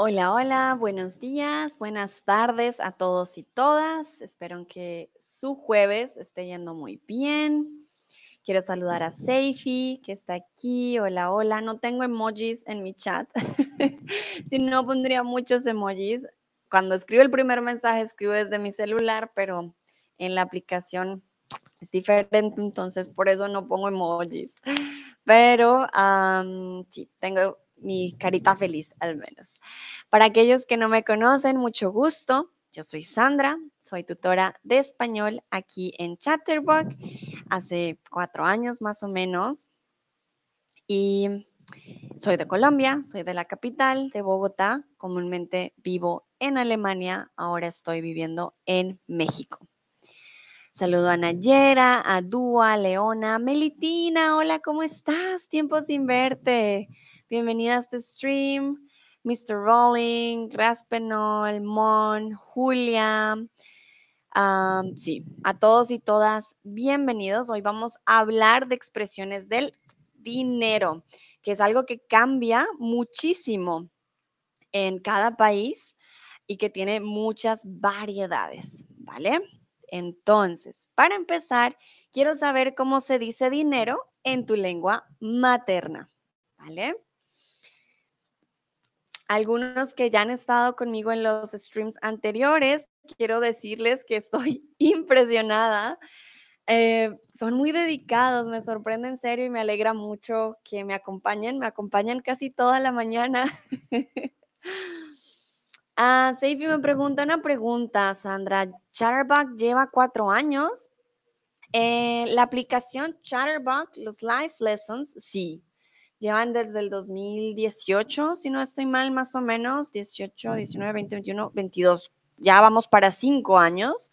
Hola, hola, buenos días, buenas tardes a todos y todas. Espero que su jueves esté yendo muy bien. Quiero saludar a Seifi, que está aquí. Hola, hola. No tengo emojis en mi chat. si no, pondría muchos emojis. Cuando escribo el primer mensaje, escribo desde mi celular, pero en la aplicación es diferente, entonces por eso no pongo emojis. Pero sí, tengo mi carita feliz al menos. Para aquellos que no me conocen, mucho gusto. Yo soy Sandra, soy tutora de español aquí en Chatterbox hace cuatro años más o menos. Y soy de Colombia, soy de la capital, de Bogotá. Comúnmente vivo en Alemania, ahora estoy viviendo en México. Saludo a Nayera, a Dúa, Leona, Melitina, hola, ¿cómo estás? Tiempo sin verte. Bienvenida a este stream. Mr. Rolling, Raspenol, Mon, Julia. sí, a todos y todas, bienvenidos. Hoy vamos a hablar de expresiones del dinero, que es algo que cambia muchísimo en cada país y que tiene muchas variedades, ¿vale? Entonces, para empezar, quiero saber cómo se dice dinero en tu lengua materna, ¿vale? Algunos que ya han estado conmigo en los streams anteriores, quiero decirles que estoy impresionada. Eh, son muy dedicados, me sorprende en serio y me alegra mucho que me acompañen. Me acompañan casi toda la mañana. Ah, Seifi me pregunta una pregunta, Sandra. Chatterbox lleva cuatro años. Eh, la aplicación Chatterbox, los live lessons, sí. Llevan desde el 2018, si no estoy mal, más o menos. 18, 19, 20, 21, 22. Ya vamos para cinco años.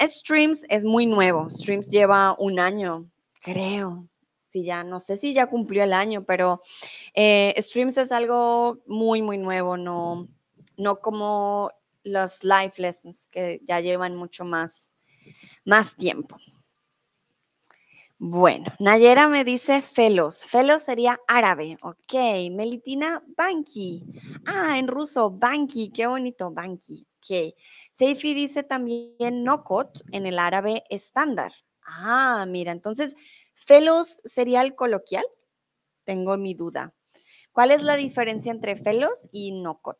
Streams es muy nuevo. Streams lleva un año, creo. Si ya, no sé si ya cumplió el año, pero eh, Streams es algo muy, muy nuevo. No, no como los live lessons que ya llevan mucho más, más tiempo. Bueno, Nayera me dice felos. Felos sería árabe. Ok. Melitina, banki. Ah, en ruso, banki. Qué bonito, banki. Ok. Seifi dice también nokot en el árabe estándar. Ah, mira, entonces, felos sería el coloquial. Tengo mi duda. ¿Cuál es la diferencia entre felos y nokot?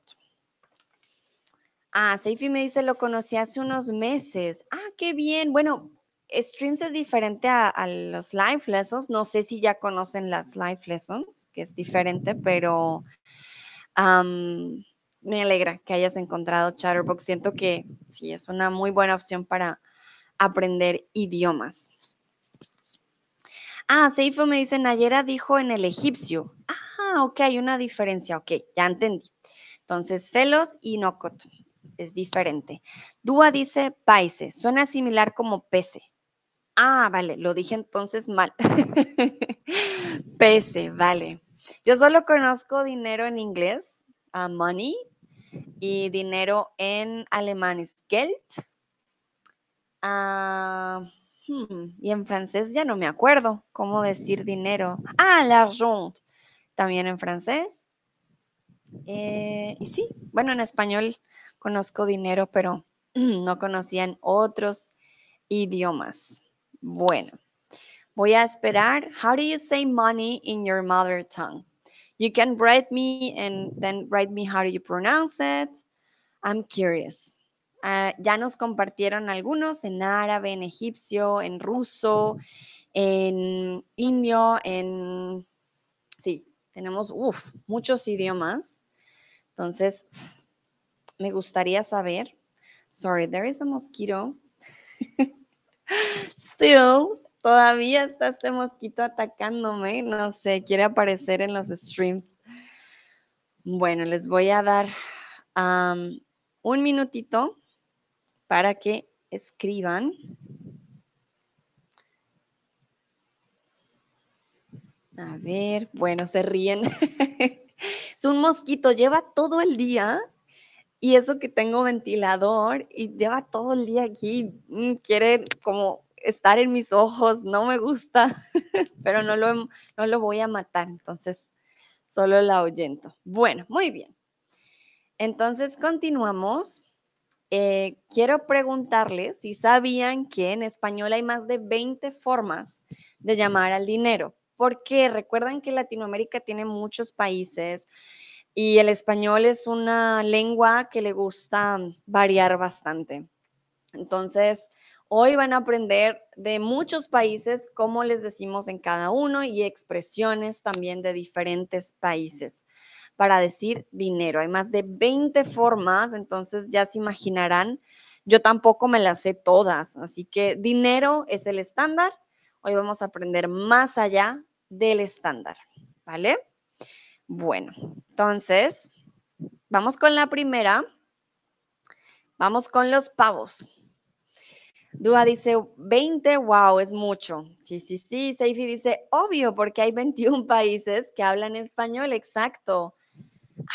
Ah, Seifi me dice, lo conocí hace unos meses. Ah, qué bien. Bueno, Streams es diferente a, los live lessons. No sé si ya conocen las live lessons, que es diferente, pero me alegra que hayas encontrado Chatterbox. Siento que sí, es una muy buena opción para aprender idiomas. Ah, Seifo me dice, Nayera dijo en el egipcio. Ah, ok, hay una diferencia. Ok, ya entendí. Entonces, felos y nokot es diferente. Dúa dice paise, suena similar como pese. Ah, vale, lo dije entonces mal. pese, vale. Yo solo conozco dinero en inglés, uh, money, y dinero en alemán es Geld. Ah, hmm, y en francés ya no me acuerdo cómo decir dinero. Ah, l'argent, también en francés. Eh, y sí, bueno, en español conozco dinero, pero no conocían otros idiomas. Bueno, voy a esperar. How do you say money in your mother tongue? You can write me and then write me how do you pronounce it. I'm curious. Uh, ya nos compartieron algunos en árabe, en egipcio, en ruso, en indio, en... Sí, tenemos uf, muchos idiomas. Entonces, me gustaría saber. Sorry, there is a mosquito. Still, todavía está este mosquito atacándome. No sé, quiere aparecer en los streams. Bueno, les voy a dar un minutito para que escriban. A ver, bueno, se ríen. es un mosquito, lleva todo el día y eso que tengo ventilador y lleva todo el día aquí, mm, quiere como estar en mis ojos, no me gusta, pero no lo, no lo voy a matar, entonces solo la ahuyento. Bueno, muy bien. Entonces, continuamos. Eh, quiero preguntarles si sabían que en español hay más de 20 formas de llamar al dinero. Porque recuerdan que Latinoamérica tiene muchos países y el español es una lengua que le gusta variar bastante. Entonces, hoy van a aprender de muchos países, cómo les decimos en cada uno y expresiones también de diferentes países para decir dinero. Hay más de 20 formas, entonces ya se imaginarán, yo tampoco me las sé todas, así que dinero es el estándar. Hoy vamos a aprender más allá del estándar, ¿vale? Bueno, entonces, vamos con la primera. Vamos con los pavos. Dúa dice 20, wow, es mucho. Sí, sí, sí. Seifi dice, obvio, porque hay 21 países que hablan español, exacto.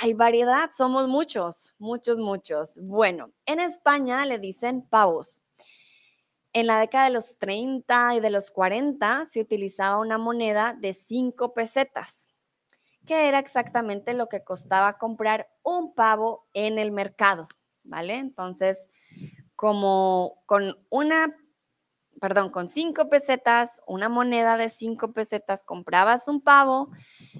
Hay variedad, somos muchos, muchos, muchos. Bueno, en España le dicen pavos. En la década de los 30 y de los 40 se utilizaba una moneda de 5 pesetas, que era exactamente lo que costaba comprar un pavo en el mercado, ¿vale? Entonces, como con una, perdón, con cinco pesetas, una moneda de cinco pesetas, comprabas un pavo,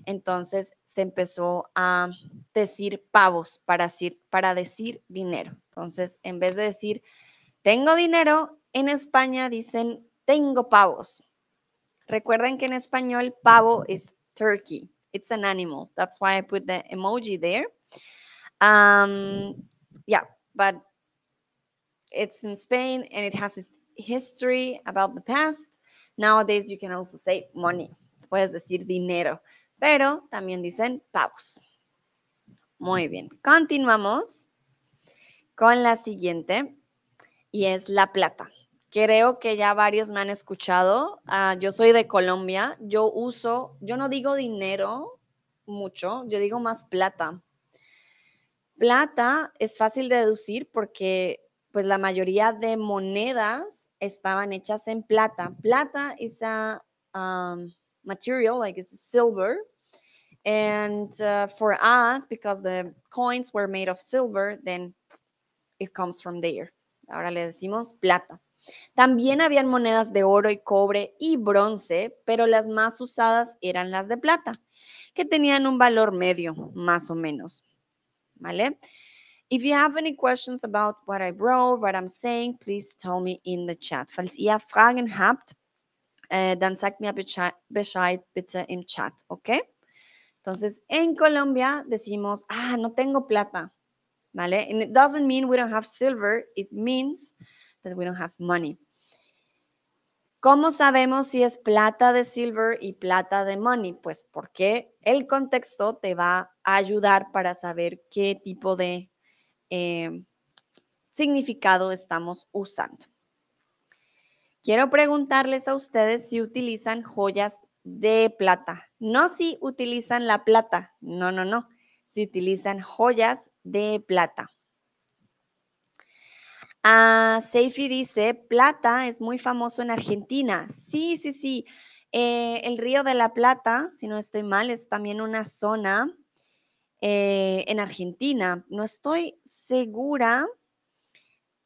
entonces se empezó a decir pavos para decir, para decir dinero. Entonces, en vez de decir tengo dinero, en España dicen tengo pavos. Recuerden que en español pavo es turkey. It's an animal. That's why I put the emoji there. Um, yeah, but it's in Spain and it has its history about the past. Nowadays you can also say money. Puedes decir dinero, pero también dicen pavos. Muy bien, continuamos con la siguiente y es la plata. Creo que ya varios me han escuchado. Ah, yo soy de Colombia. Yo uso, yo no digo dinero mucho, yo digo más plata. Plata es fácil de deducir porque pues la mayoría de monedas estaban hechas en plata. Plata is a um, material, like it's silver. And uh, for us, because the coins were made of silver, then it comes from there. Ahora le decimos plata. También habían monedas de oro y cobre y bronce, pero las más usadas eran las de plata, que tenían un valor medio, más o menos. ¿Vale? If you have any questions about what I wrote, what I'm saying, please tell me in the chat. Falls ihr Fragen habt, äh, dann sagt mir Bescheid bitte im Chat, ¿ok? Entonces, en Colombia decimos, ah, no tengo plata, ¿vale? And it doesn't mean we don't have silver, it means that we don't have money. ¿Cómo sabemos si es plata de silver y plata de money? Pues porque el contexto te va a ayudar para saber qué tipo de eh, significado estamos usando. Quiero preguntarles a ustedes si utilizan joyas de plata. No si utilizan la plata, no, no, no. Si utilizan joyas de plata. Ah, Seifi dice, plata es muy famoso en Argentina. Sí, sí, sí. Eh, el río de la Plata, si no estoy mal, es también una zona eh, en Argentina. No estoy segura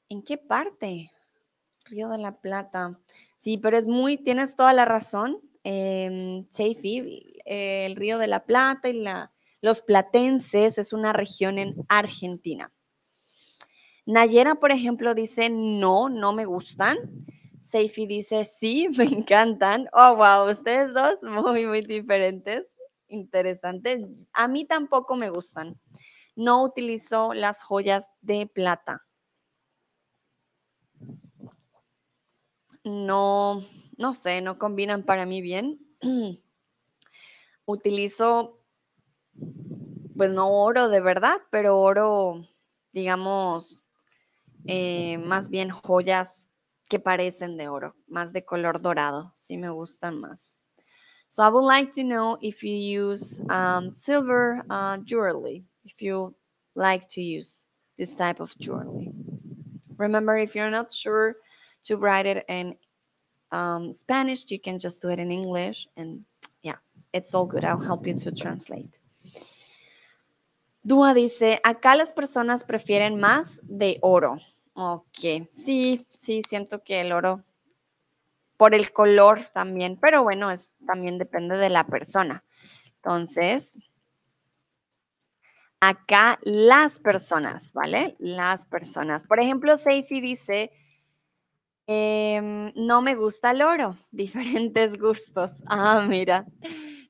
en qué parte. Río de la Plata. Sí, pero es muy, tienes toda la razón, eh, el Río de la Plata y los platenses es una región en Argentina. Nayera, por ejemplo, dice, no, no me gustan. Seifi dice, sí, me encantan. Oh, wow, ustedes dos muy, muy diferentes interesante. A mí tampoco me gustan. No utilizo las joyas de plata. No, no sé, no combinan para mí bien. Utilizo, pues no oro de verdad, pero oro, digamos, eh, más bien joyas que parecen de oro, más de color dorado, sí me gustan más. So I would like to know if you use um, silver uh, jewelry, if you like to use this type of jewelry. Remember, if you're not sure to write it in um, Spanish, you can just do it in English. And yeah, it's all good. I'll help you to translate. Dúa dice, acá las personas prefieren más de oro. Ok, sí, sí, siento que el oro, por el color también, pero bueno, también depende de la persona. Entonces, acá las personas, ¿vale? Las personas. Por ejemplo, Seifi dice, em, no me gusta el oro, diferentes gustos. Ah, mira.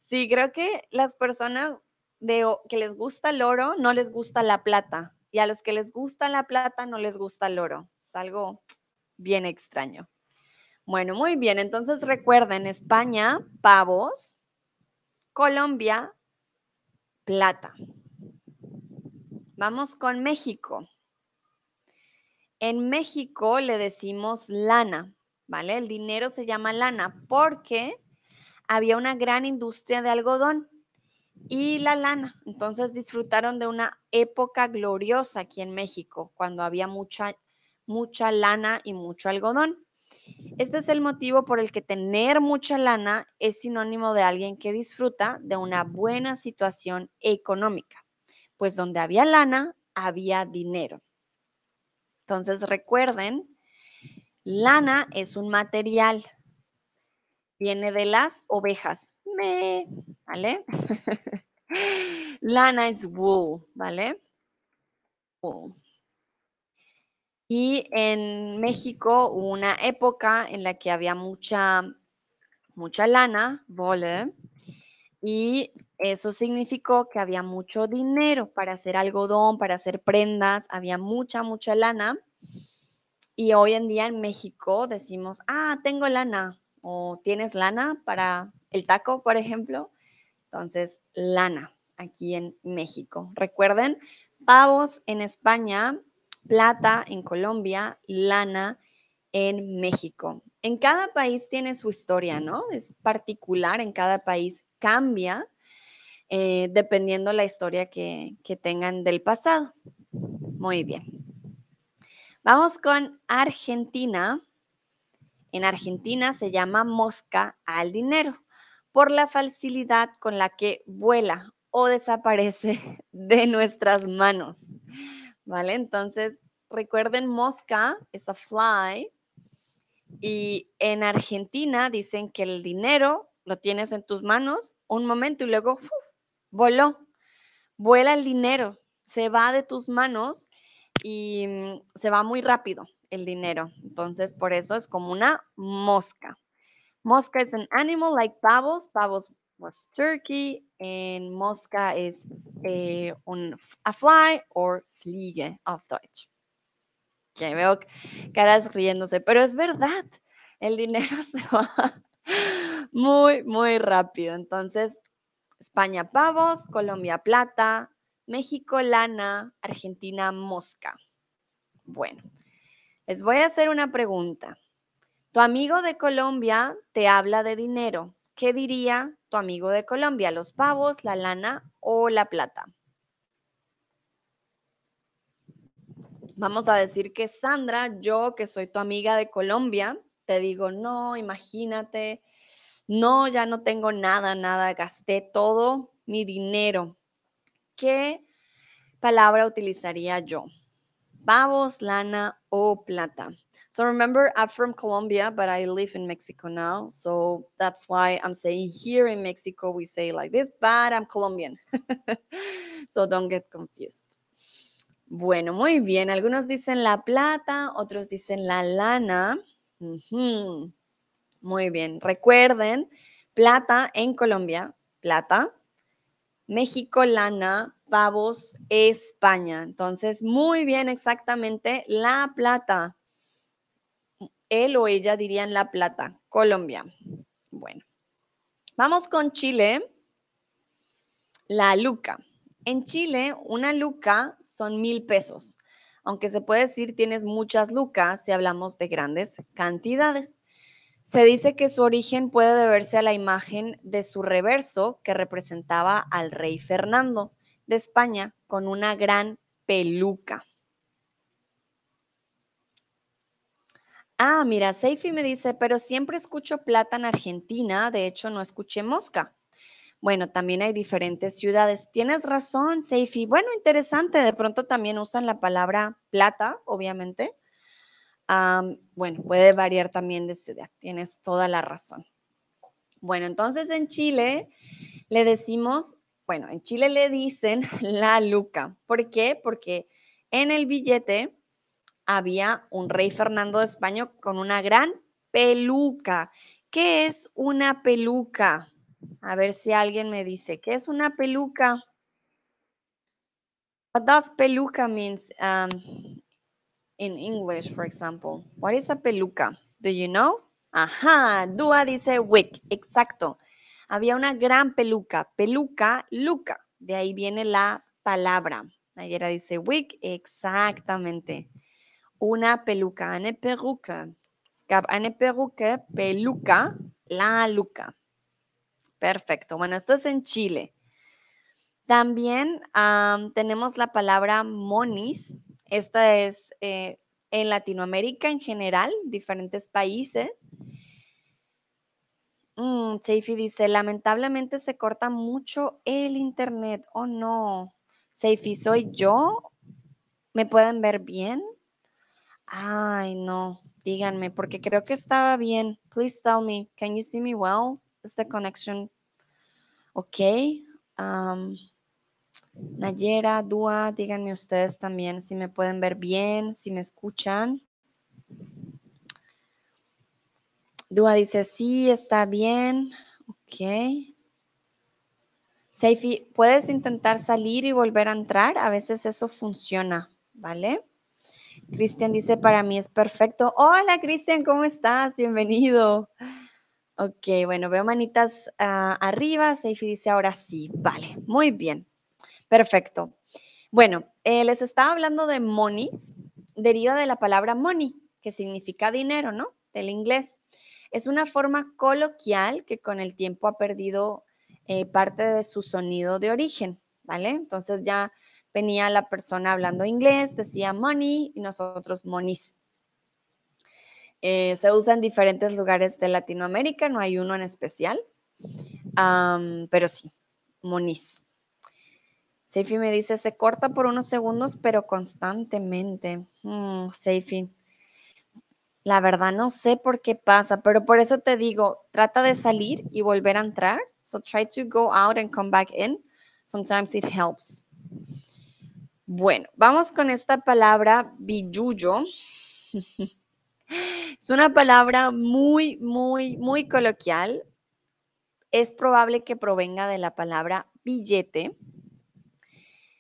Sí, creo que las personas de, que les gusta el oro no les gusta la plata. Y a los que les gusta la plata no les gusta el oro. Es algo bien extraño. Bueno, muy bien. Entonces recuerden, España, pavos. Colombia, plata. Vamos con México. En México le decimos lana, ¿vale? El dinero se llama lana porque había una gran industria de algodón y la lana. Entonces disfrutaron de una época gloriosa aquí en México, cuando había mucha, mucha lana y mucho algodón. Este es el motivo por el que tener mucha lana es sinónimo de alguien que disfruta de una buena situación económica, pues donde había lana, había dinero. Entonces recuerden, lana es un material, viene de las ovejas. ¿Vale? Lana es wool, ¿vale? Wool. Y en México hubo una época en la que había mucha, mucha lana, vole, y eso significó que había mucho dinero para hacer algodón, para hacer prendas, había mucha, mucha lana. Y hoy en día en México decimos, ah, tengo lana, o tienes lana para el taco, por ejemplo. Entonces, lana aquí en México. Recuerden, pavos en España, plata en Colombia, lana en México. En cada país tiene su historia, ¿no? Es particular, en cada país cambia eh, dependiendo la historia que, que tengan del pasado. Muy bien. Vamos con Argentina. En Argentina se llama mosca al dinero por la facilidad con la que vuela o desaparece de nuestras manos. ¿Vale? Entonces, recuerden, mosca es a fly. Y en Argentina dicen que el dinero lo tienes en tus manos un momento y luego voló. Vuela el dinero, se va de tus manos y mm, se va muy rápido el dinero. Entonces, por eso es como una mosca. Mosca es an animal like pavos. Pavos was turkey and mosca is eh, un, a fly or fliege auf Deutsch. Que veo caras riéndose, pero es verdad, el dinero se va muy, muy rápido. Entonces, España pavos, Colombia plata, México lana, Argentina mosca. Bueno, les voy a hacer una pregunta. Tu amigo de Colombia te habla de dinero. ¿Qué diría tu amigo de Colombia? ¿Los pavos, la lana o la plata? Vamos a decir que Sandra, yo que soy tu amiga de Colombia, te digo, no, imagínate, no, ya no tengo nada, nada, gasté todo mi dinero. ¿Qué palabra utilizaría yo? Pavos, lana o plata. So remember, I'm from Colombia, but I live in Mexico now. So that's why I'm saying here in Mexico, we say like this, but I'm Colombian. so don't get confused. Bueno, muy bien. Algunos dicen la plata, otros dicen la lana. Muy bien. Recuerden, plata en Colombia, plata. México, lana, pavos, España. Entonces, muy bien, exactamente, la plata él o ella dirían La Plata, Colombia. Bueno, vamos con Chile. La luca. En Chile, una luca son mil pesos. Aunque se puede decir tienes muchas lucas si hablamos de grandes cantidades. Se dice que su origen puede deberse a la imagen de su reverso que representaba al rey Fernando de España con una gran peluca. Ah, mira, Seifi me dice, pero siempre escucho plata en Argentina, de hecho no escuché mosca. Bueno, también hay diferentes ciudades. Tienes razón, Seifi. Bueno, interesante. De pronto también usan la palabra plata, obviamente. bueno, puede variar también de ciudad. Tienes toda la razón. Bueno, entonces en Chile le decimos, bueno, en Chile le dicen la luca. ¿Por qué? Porque en el billete había un rey Fernando de España con una gran peluca. ¿Qué es una peluca? A ver si alguien me dice, ¿qué es una peluca? What does peluca means um, in English, for example? What is a peluca? Do you know? Ajá, Dua dice wig, exacto. Había una gran peluca, peluca, luca. De ahí viene la palabra. Nayera dice wig, exactamente. Una peluca, eine Perücke. Es gab eine peluca, la luca. Perfecto. Bueno, esto es en Chile. También tenemos la palabra monis. Esta es eh, en Latinoamérica en general, diferentes países. Mm, Seifi dice, lamentablemente se corta mucho el internet. Oh no. Seifi, ¿soy yo? ¿Me pueden ver bien? Ay, no. Díganme, porque creo que estaba bien. Please tell me, can you see me well? Is the connection okay? Nayera, Dua, díganme ustedes también si me pueden ver bien, si me escuchan. Dua dice, sí, está bien. Ok. Seifi, puedes intentar salir y volver a entrar. A veces eso funciona, ¿vale? Cristian dice, para mí es perfecto. Hola, Cristian, ¿cómo estás? Bienvenido. Ok, bueno, veo manitas ah, arriba. Seifi dice, ahora sí. Vale, muy bien. Perfecto. Bueno, eh, les estaba hablando de monies. Deriva de la palabra money, que significa dinero, ¿no? Del inglés. Es una forma coloquial que con el tiempo ha perdido eh, parte de su sonido de origen, ¿vale? Entonces ya venía la persona hablando inglés, decía money y nosotros monies. Eh, se usa en diferentes lugares de Latinoamérica, no hay uno en especial, pero sí, moniz. Seifi me dice, se corta por unos segundos, pero constantemente. Mm, la verdad no sé por qué pasa, pero por eso te digo, trata de salir y volver a entrar. So try to go out and come back in. Sometimes it helps. Bueno, vamos con esta palabra billuyo. es una palabra muy, muy, muy coloquial. Es probable que provenga de la palabra billete.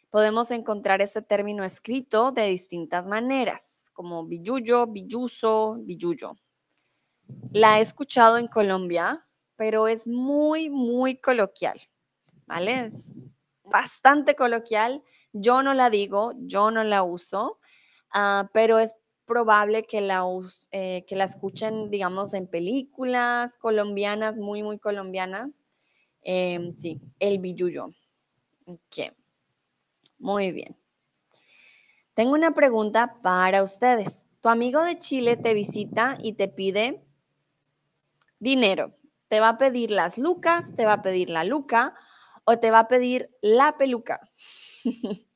Podemos encontrar este término escrito de distintas maneras como billuyo, billuso, billuyo. La he escuchado en Colombia, pero es muy, muy coloquial, ¿vale? Es bastante coloquial. Yo no la digo, yo no la uso, ah, pero es probable que la, eh, que la escuchen, digamos, en películas colombianas, muy, muy colombianas. Em, sí, el billuyo. Ok. Muy bien. Tengo una pregunta para ustedes. Tu amigo de Chile te visita y te pide dinero. Te va a pedir las lucas, te va a pedir la luca o te va a pedir la peluca.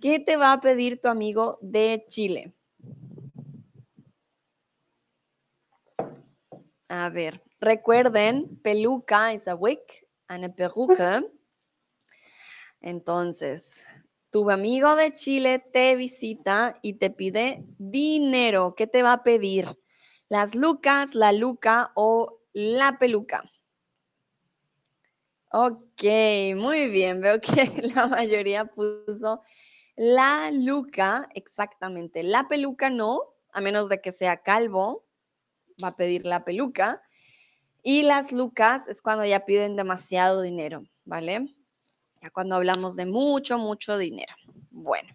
¿Qué te va a pedir tu amigo de Chile? A ver, recuerden, peluca es a wig, una peluca. Entonces, tu amigo de Chile te visita y te pide dinero. ¿Qué te va a pedir? ¿Las lucas, la luca o la peluca? Ok, muy bien. Veo que la mayoría puso la luca, exactamente. La peluca no, a menos de que sea calvo, va a pedir la peluca. Y las lucas es cuando ya piden demasiado dinero, ¿vale? cuando hablamos de mucho, mucho dinero. Bueno.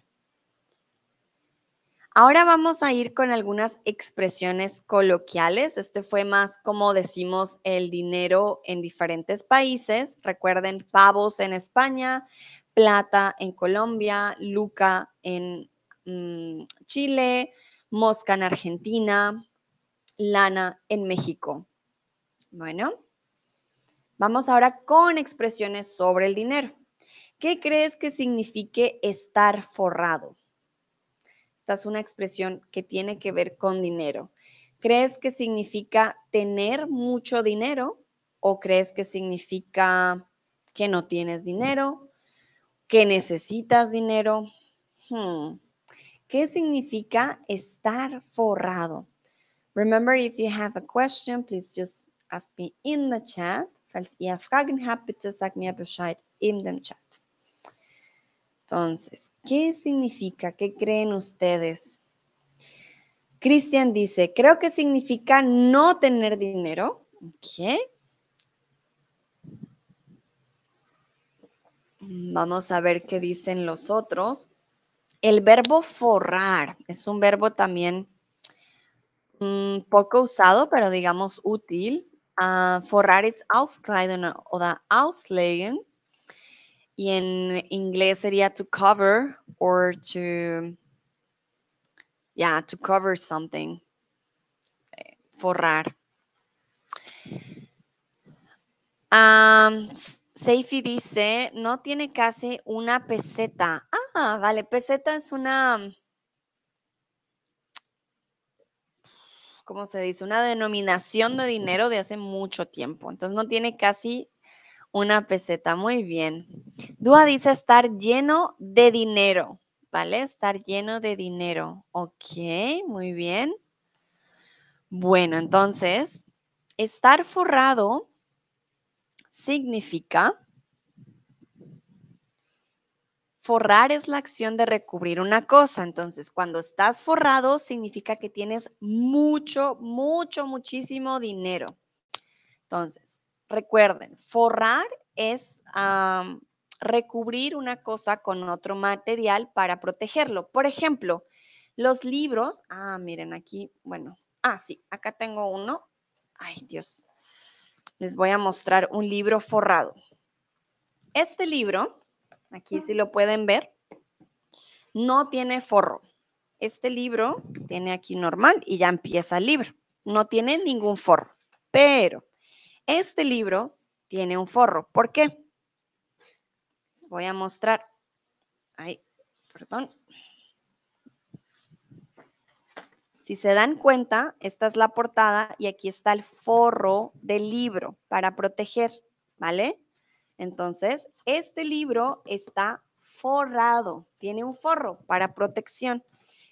Ahora vamos a ir con algunas expresiones coloquiales. Este fue más como decimos el dinero en diferentes países. Recuerden, pavos en España, plata en Colombia, luca en mm, Chile, mosca en Argentina, lana en México. Bueno, Vamos ahora con expresiones sobre el dinero. ¿Qué crees que signifique estar forrado? Esta es una expresión que tiene que ver con dinero. ¿Crees que significa tener mucho dinero o crees que significa que no tienes dinero, que necesitas dinero? Hmm. ¿Qué significa estar forrado? Remember, if you have a question, please just ask me in the chat. Falls ihr Fragen habt, bitte sagt mir Bescheid in dem Chat. Entonces, ¿qué significa? ¿Qué creen ustedes? Cristian dice, creo que significa no tener dinero. ¿Qué? Vamos a ver qué dicen los otros. El verbo forrar es un verbo también un poco usado, pero digamos útil. Uh, forrar es auskleiden o auslegen. Y en inglés sería to cover or to, yeah, to cover something. Eh, forrar. Um, dice, no tiene casi una peseta. Ah, vale, peseta es una, ¿cómo se dice? Una denominación de dinero de hace mucho tiempo. Entonces no tiene casi una peseta. Muy bien. Dúa dice estar lleno de dinero, ¿vale? Estar lleno de dinero. Ok, muy bien. Bueno, entonces, estar forrado significa Forrar es la acción de recubrir una cosa. Entonces, cuando estás forrado, significa que tienes mucho, mucho, muchísimo dinero. Entonces, recuerden, forrar es recubrir una cosa con otro material para protegerlo. Por ejemplo, los libros. Ah, miren aquí. Bueno, ah, sí, acá tengo uno. Ay, Dios. Les voy a mostrar un libro forrado. Este libro Aquí sí lo pueden ver. No tiene forro. Este libro tiene aquí normal y ya empieza el libro. No tiene ningún forro. Pero este libro tiene un forro. ¿Por qué? Les voy a mostrar. Ay, perdón. Si se dan cuenta, esta es la portada y aquí está el forro del libro para proteger, ¿vale? Entonces, este libro está forrado, tiene un forro para protección,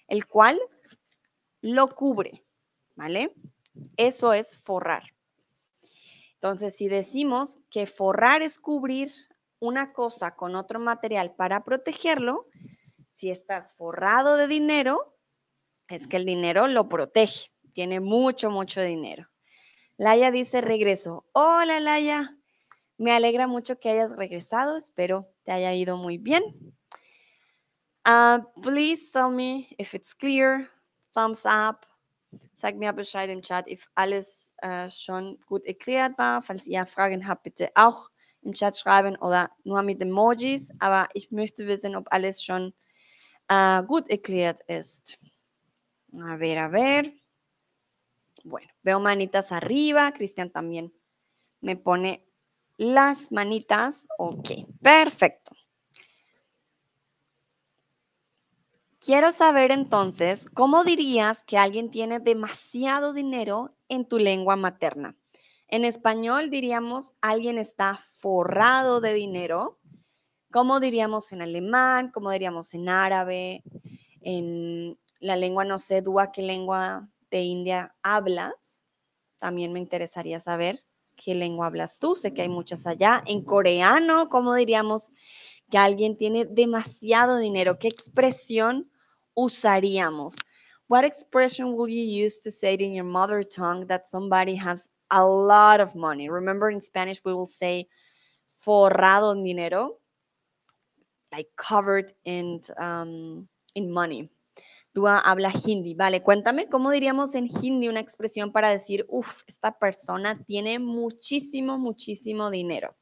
el cual lo cubre, ¿vale? Eso es forrar. Entonces, si decimos que forrar es cubrir una cosa con otro material para protegerlo, si estás forrado de dinero, es que el dinero lo protege, tiene mucho, mucho dinero. Laia dice regreso. Hola, Laia. Me alegra mucho que hayas regresado. Espero te haya ido muy bien. Uh, please tell me if it's clear. Thumbs up. Sag mir Bescheid im Chat, if alles uh, schon gut erklärt war. Falls ihr Fragen habt, bitte auch im Chat schreiben oder nur mit Emojis. Aber ich möchte wissen, ob alles schon uh, gut erklärt ist. A ver, a ver. Bueno, veo manitas arriba. Cristian también me pone las manitas. Ok, perfecto. Quiero saber entonces, ¿cómo dirías que alguien tiene demasiado dinero en tu lengua materna? En español diríamos, alguien está forrado de dinero. ¿Cómo diríamos en alemán? ¿Cómo diríamos en árabe? En la lengua, no sé, Dúa, ¿qué lengua de India hablas? También me interesaría saber. ¿Qué lengua hablas tú? Sé que hay muchas allá. En coreano, ¿cómo diríamos que alguien tiene demasiado dinero? ¿Qué expresión usaríamos? What expression will you use to say it in your mother tongue that somebody has a lot of money? Remember in Spanish we will say forrado en dinero, like covered in, um, in money. Dúa habla hindi. Vale, cuéntame cómo diríamos en hindi una expresión para decir, uff, esta persona tiene muchísimo, muchísimo dinero.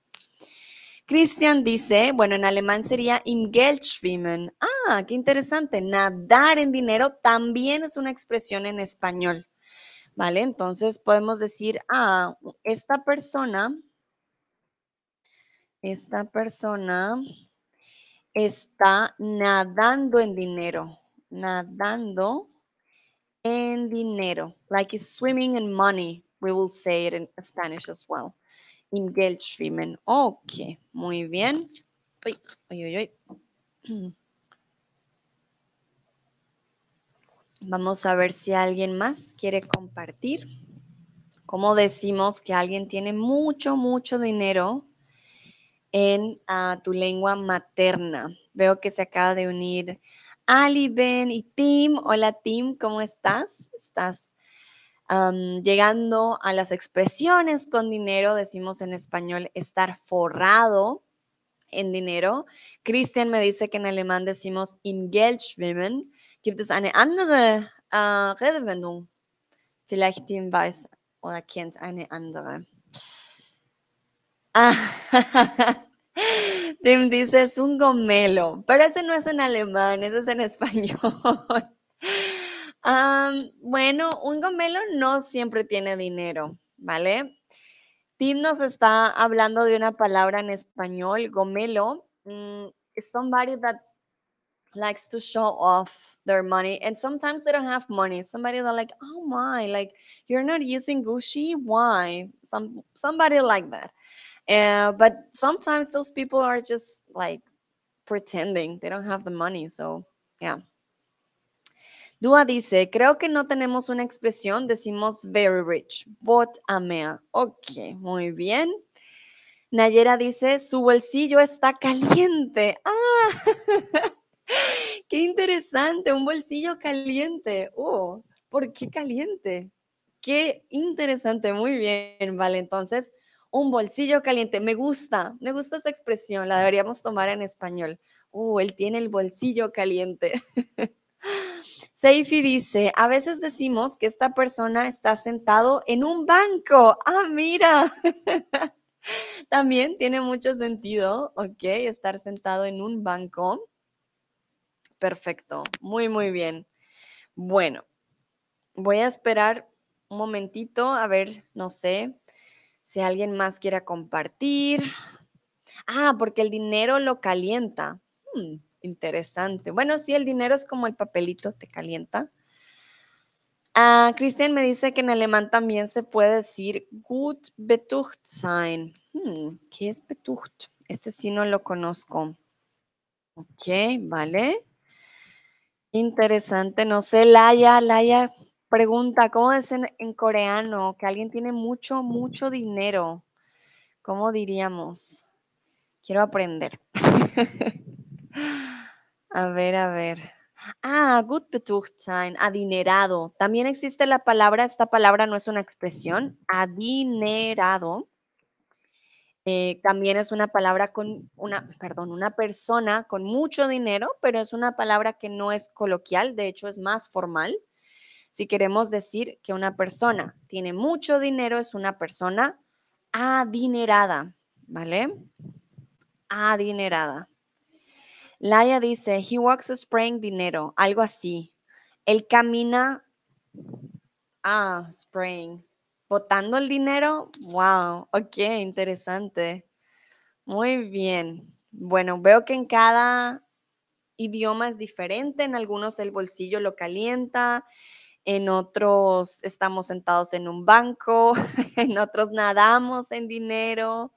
Christian dice, bueno, en alemán sería im Geld schwimmen. Ah, qué interesante. Nadar en dinero también es una expresión en español. ¿Vale? Entonces podemos decir, ah, esta persona esta persona está nadando en dinero, nadando en dinero, like swimming in money. We will say it in Spanish as well. In Geld schwimmen. Ok, muy bien. Vamos a ver si alguien más quiere compartir. ¿Cómo decimos que alguien tiene mucho, mucho dinero en ah, tu lengua materna? Veo que se acaba de unir Ali, Ben y Tim. Hola Tim, ¿cómo estás? Estás llegando a las expresiones con dinero, decimos en español estar forrado en dinero. Christian me dice que en alemán decimos in Geld schwimmen. Gibt es eine andere äh, Redewendung? Vielleicht Tim weiß oder kennt eine andere. Ah, Tim dice es un gomelo, pero ese no es en alemán, ese es en español. Bueno, un gomelo no siempre tiene dinero, ¿vale? Tim nos está hablando de una palabra en español, gomelo. Mm, somebody that likes to show off their money and sometimes they don't have money. Somebody that like oh my like you're not using gucci? Why? Some somebody like that. Uh, but sometimes those people are just like pretending. They don't have the money so yeah Dua dice, creo que no tenemos una expresión, decimos very rich, but amea. Ok, muy bien. Nayera dice, su bolsillo está caliente. Ah, qué interesante, un bolsillo caliente. Oh, ¿por qué caliente? Qué interesante, muy bien, vale. Entonces, un bolsillo caliente, me gusta, me gusta esa expresión, la deberíamos tomar en español. Oh, él tiene el bolsillo caliente. Seifi dice, a veces decimos que esta persona está sentado en un banco. Ah, mira. También tiene mucho sentido, ¿ok? Estar sentado en un banco. Perfecto, muy, muy bien. Bueno, voy a esperar un momentito a ver, no sé, si alguien más quiera compartir. Ah, porque el dinero lo calienta. Hmm. Interesante. Bueno, sí, el dinero es como el papelito, te calienta. Ah, Cristian me dice que en alemán también se puede decir gut betucht sein. Hmm, ¿Qué es betucht? Ese sí no lo conozco. Ok, vale. Interesante. No sé, Laia, Laia pregunta, ¿cómo dicen en coreano que alguien tiene mucho, mucho dinero? ¿Cómo diríamos? Quiero aprender. A ver, a ver. Ah, gut betucht sein, adinerado. También existe la palabra, esta palabra no es una expresión, adinerado. Eh, también es una palabra con una, perdón, una persona con mucho dinero, pero es una palabra que no es coloquial, de hecho es más formal. Si queremos decir que una persona tiene mucho dinero, es una persona adinerada, ¿vale? Adinerada. Laia dice, he walks spraying dinero, algo así. Él camina, ah, spraying, botando el dinero. Wow, ok, interesante. Muy bien. Bueno, veo que en cada idioma es diferente. En algunos el bolsillo lo calienta, en otros estamos sentados en un banco, en otros nadamos en dinero.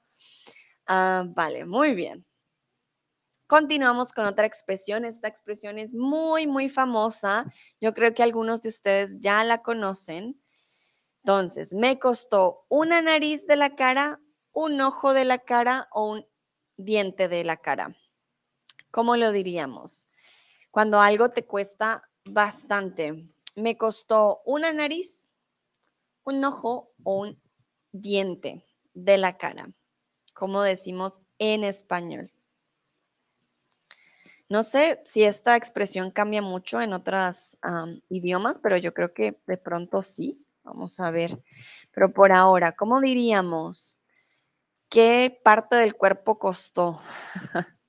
Ah, vale, muy bien. Continuamos con otra expresión. Esta expresión es muy, muy famosa. Yo creo que algunos de ustedes ya la conocen. Entonces, me costó una nariz de la cara, un ojo de la cara o un diente de la cara. ¿Cómo lo diríamos? Cuando algo te cuesta bastante. Me costó una nariz, un ojo o un diente de la cara. ¿Cómo decimos en español? No sé si esta expresión cambia mucho en otros idiomas, pero yo creo que de pronto sí. Vamos a ver. Pero por ahora, ¿cómo diríamos? ¿Qué parte del cuerpo costó?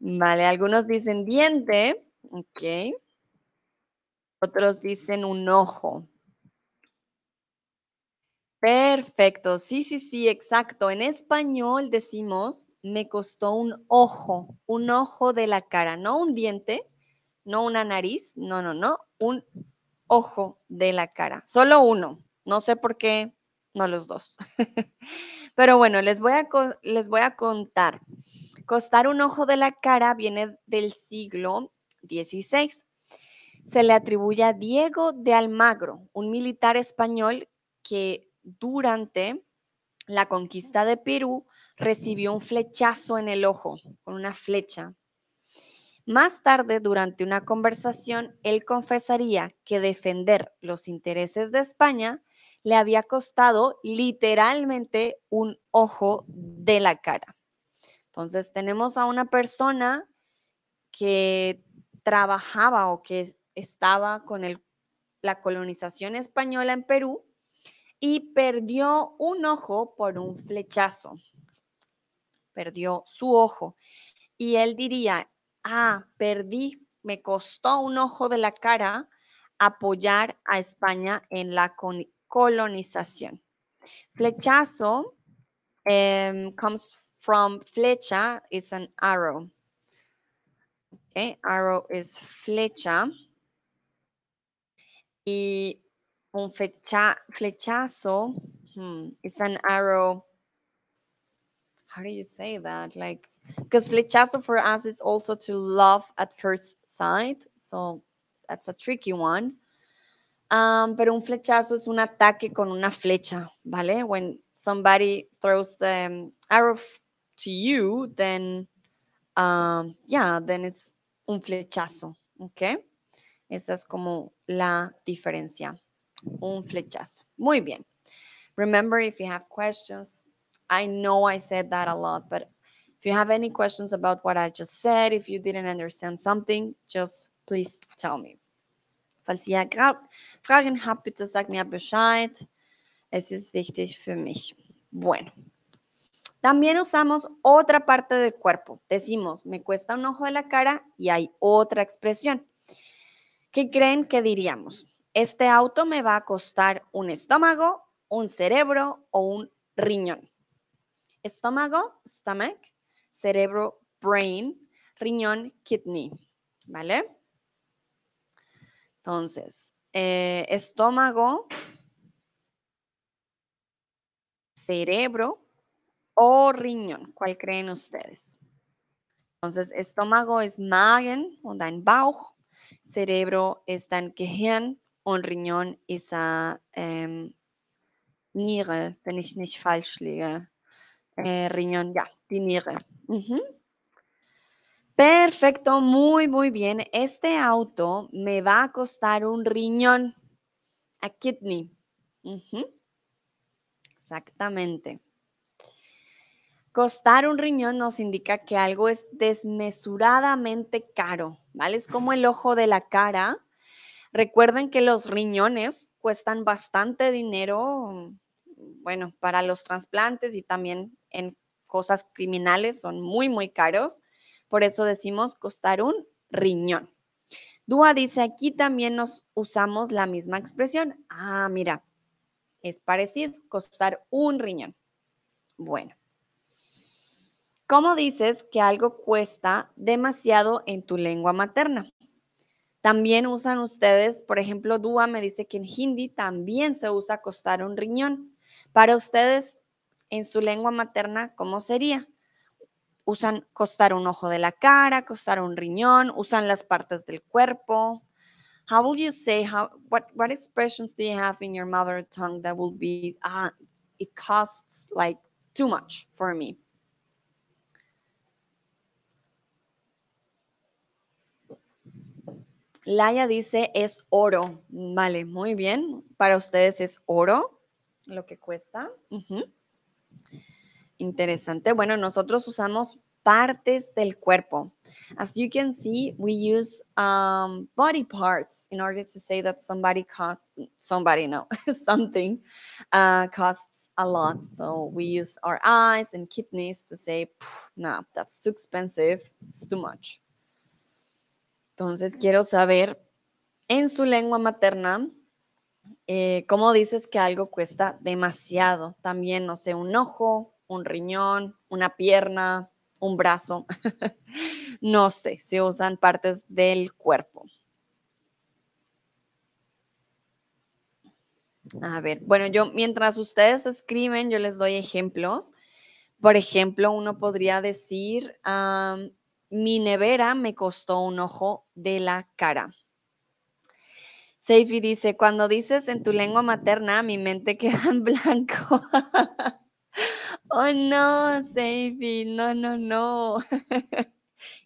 vale, algunos dicen diente, ok. Otros dicen un ojo. Perfecto, sí, sí, sí, exacto. En español decimos, me costó un ojo, un ojo de la cara, no un diente, no una nariz, no, no, no, un ojo de la cara, solo uno. No sé por qué, no los dos. Pero bueno, les voy a, les voy a contar. Costar un ojo de la cara viene del siglo XVI. Se le atribuye a Diego de Almagro, un militar español que durante la conquista de Perú recibió un flechazo en el ojo con una flecha. Más tarde, durante una conversación, él confesaría que defender los intereses de España le había costado literalmente un ojo de la cara. Entonces, tenemos a una persona que trabajaba o que estaba con la colonización española en Perú y perdió un ojo por un flechazo. Perdió su ojo. Y él diría, ah, perdí, me costó un ojo de la cara apoyar a España en la colonización. Flechazo um, comes from flecha, is an arrow. Okay, arrow is flecha. Y un flecha, flechazo hmm, is an arrow. How do you say that? Like, because flechazo for us is also to love at first sight. So that's a tricky one. Um, pero un flechazo es un ataque con una flecha, ¿vale? When somebody throws the arrow to you, then, um, yeah, then it's un flechazo, ¿ok? Esa es como la diferencia un flechazo. Muy bien. Remember, if you have questions, I know I said that a lot, but if you have any questions about what I just said, if you didn't understand something, just please tell me. Falls ihr Fragen habt, bitte sagt mir Bescheid. Es ist wichtig für mich. Bueno. También usamos otra parte del cuerpo. Decimos, me cuesta un ojo de la cara y hay otra expresión. ¿Qué creen que diríamos? Este auto me va a costar un estómago, un cerebro o un riñón. Estómago, stomach, cerebro, brain, riñón, kidney, ¿vale? Entonces, eh, estómago, cerebro o riñón, ¿cuál creen ustedes? Entonces, estómago es Magen o dein Bauch, cerebro es dein Gehirn und Riñón ist a ähm, Niere, wenn ich nicht falsch liege. Eh, riñón, ya, die Niere. Perfecto, muy, muy bien. Este auto me va a costar un riñón, a kidney. Exactamente. Costar un riñón nos indica que algo es desmesuradamente caro, ¿vale? Es como el ojo de la cara Recuerden que los riñones cuestan bastante dinero, bueno, para los trasplantes y también en cosas criminales son muy, muy caros. Por eso decimos costar un riñón. Dúa dice, aquí también nos usamos la misma expresión. Ah, mira, es parecido, costar un riñón. Bueno. ¿Cómo dices que algo cuesta demasiado en tu lengua materna? También usan ustedes, por ejemplo, Dúa me dice que en hindi también se usa costar un riñón. Para ustedes, en su lengua materna, ¿cómo sería? Usan costar un ojo de la cara, costar un riñón, usan las partes del cuerpo. How will you say how what what expressions do you have in your mother tongue that will be ah it costs like too much for me? Laia dice es oro. Vale, muy bien. Para ustedes es oro lo que cuesta. Interesante. Bueno, nosotros usamos partes del cuerpo. As you can see, we use um, body parts in order to say that somebody costs, somebody, no, something uh, costs a lot. So we use our eyes and kidneys to say, no, that's too expensive, it's too much. Entonces, quiero saber en su lengua materna Eh, ¿Cómo dices que algo cuesta demasiado? También, no sé, un ojo, un riñón, una pierna, un brazo. no sé, se usan partes del cuerpo. A ver, bueno, yo mientras ustedes escriben, yo les doy ejemplos. Por ejemplo, uno podría decir, mi nevera me costó un ojo de la cara. Seifi dice, cuando dices en tu lengua materna, mi mente queda en blanco. oh no, Seifi, no, no, no.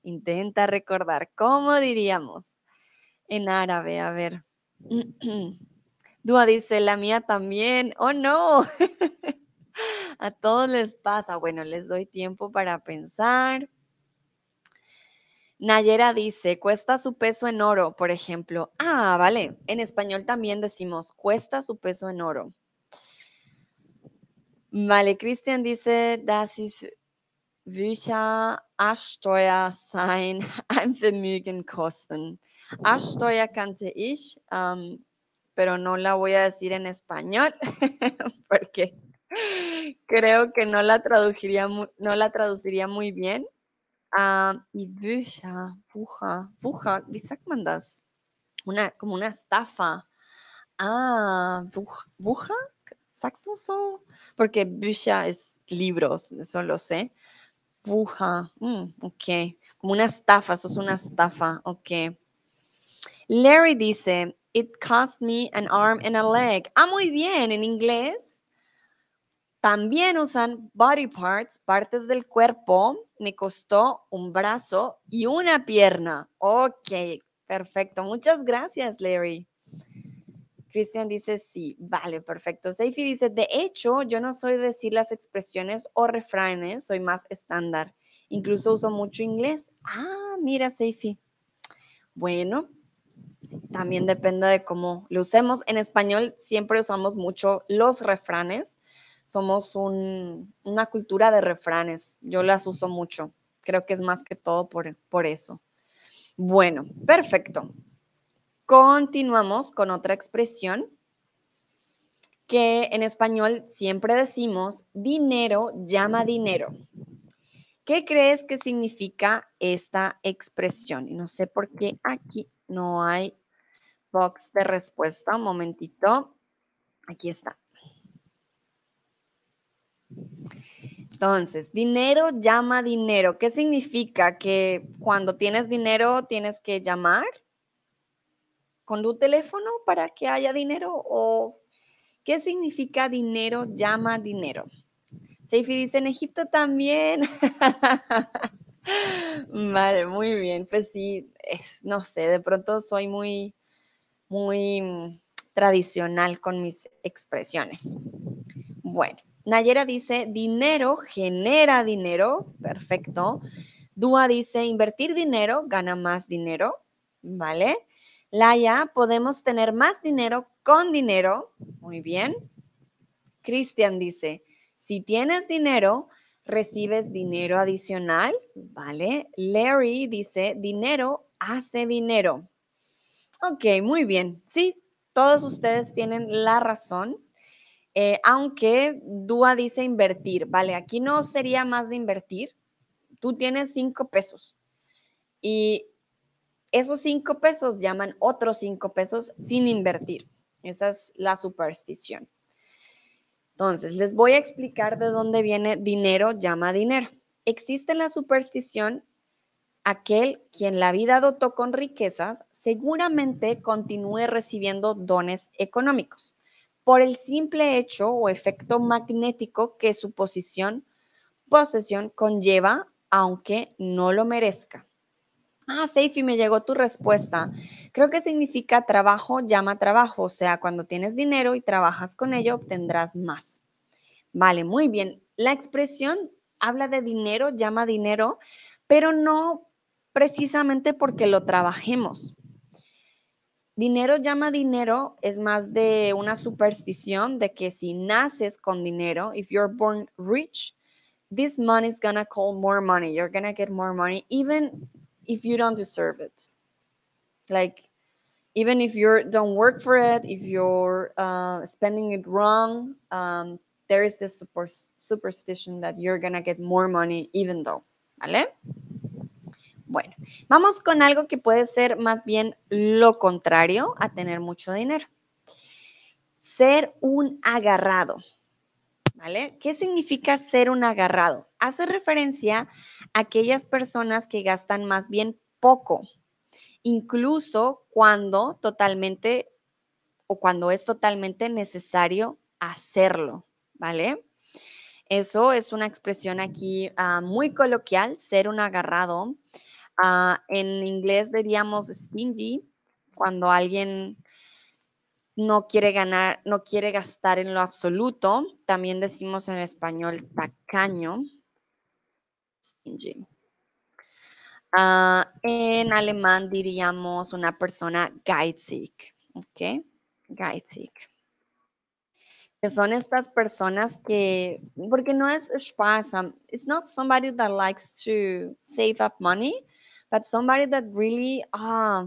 Intenta recordar, ¿cómo diríamos en árabe? A ver. Dúa dice, la mía también. Oh no. A todos les pasa. Bueno, les doy tiempo para pensar. Nayera dice, cuesta su peso en oro, por ejemplo. Ah, vale. En español también decimos, cuesta su peso en oro. Vale, Cristian dice, das ist Bücher Asteuer sein, ein Vermögen kosten. Asteuer kannte ich, pero no la voy a decir en español porque creo que no la traduciría, no la traduciría muy bien. Uh, y Bücher, Bucher, Bucher, wie sagt man das? Una, como una estafa. Ah, Bucher, ¿sagst du? Porque Bücher es libros, eso lo sé. Buja, mm, ok. Como una estafa, eso es una estafa, ok. Larry dice, it cost me an arm and a leg. Ah, muy bien, en inglés también usan body parts, partes del cuerpo. Me costó un brazo y una pierna. Ok, perfecto. Muchas gracias, Larry. Cristian dice sí, vale, perfecto. Seifi dice, de hecho, yo no soy de decir las expresiones o refranes, soy más estándar. Incluso uso mucho inglés. Ah, mira, Seifi. Bueno, también depende de cómo lo usemos. En español siempre usamos mucho los refranes. Somos una cultura de refranes. Yo las uso mucho. Creo que es más que todo por, por eso. Bueno, perfecto. Continuamos con otra expresión que en español siempre decimos, dinero llama dinero. ¿Qué crees que significa esta expresión? Y no sé por qué aquí no hay box de respuesta. Un momentito. Aquí está. Entonces, dinero llama dinero. ¿Qué significa? Que cuando tienes dinero tienes que llamar con tu teléfono para que haya dinero o qué significa dinero llama dinero. Seifi dice en Egipto también. vale, muy bien. Pues sí, no sé, de pronto soy muy, muy tradicional con mis expresiones. Bueno, Nayera dice, dinero genera dinero. Perfecto. Dúa dice, invertir dinero gana más dinero. ¿Vale? Laia, podemos tener más dinero con dinero. Muy bien. Cristian dice, si tienes dinero, recibes dinero adicional. Vale. Larry dice, dinero hace dinero. Ok, muy bien. Sí, todos ustedes tienen la razón. Eh, aunque Dúa dice invertir, vale, aquí no sería más de invertir. Tú tienes cinco pesos y esos cinco pesos llaman otros cinco pesos sin invertir. Esa es la superstición. Entonces, les voy a explicar de dónde viene dinero llama dinero. Existe la superstición, aquel quien la vida dotó con riquezas, seguramente continúe recibiendo dones económicos por el simple hecho o efecto magnético que su posición, posesión conlleva, aunque no lo merezca. Ah, Seifi, me llegó tu respuesta. Creo que significa trabajo llama trabajo, o sea, cuando tienes dinero y trabajas con ello, obtendrás más. Vale, muy bien. La expresión habla de dinero, llama dinero, pero no precisamente porque lo trabajemos. Dinero llama dinero es más de una superstición de que si naces con dinero, if you're born rich, this money is gonna call more money. You're gonna get more money, even if you don't deserve it. Like, even if you don't work for it, if you're uh, spending it wrong, um, there is this super, superstition that you're gonna get more money even though, ¿vale? Bueno, vamos con algo que puede ser más bien lo contrario a tener mucho dinero. Ser un agarrado. ¿Vale? ¿Qué significa ser un agarrado? Hace referencia a aquellas personas que gastan más bien poco, incluso cuando totalmente o cuando es totalmente necesario hacerlo, ¿vale? Eso es una expresión aquí ah, muy coloquial, ser un agarrado. Ah, en inglés diríamos stingy, cuando alguien no quiere ganar, no quiere gastar en lo absoluto. También decimos en español tacaño. Stingy. Ah, en alemán diríamos una persona geizig, ¿ok? Geizig. Que son estas personas que, porque no es sparsam, it's not somebody that likes to save up money, but somebody that really, ah,